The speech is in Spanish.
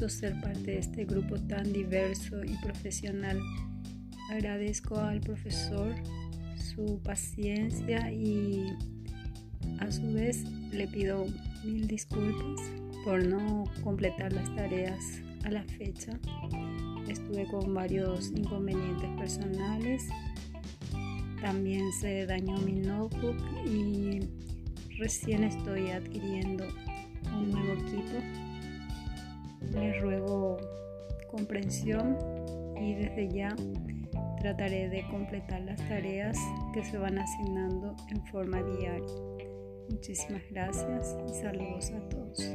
gusto ser parte de este grupo tan diverso y profesional. Agradezco al profesor su paciencia y a su vez le pido mil disculpas por no completar las tareas a la fecha. Estuve con varios inconvenientes personales. También se dañó mi notebook y recién estoy adquiriendo un nuevo. Les ruego comprensión y desde ya trataré de completar las tareas que se van asignando en forma diaria. Muchísimas gracias y saludos a todos.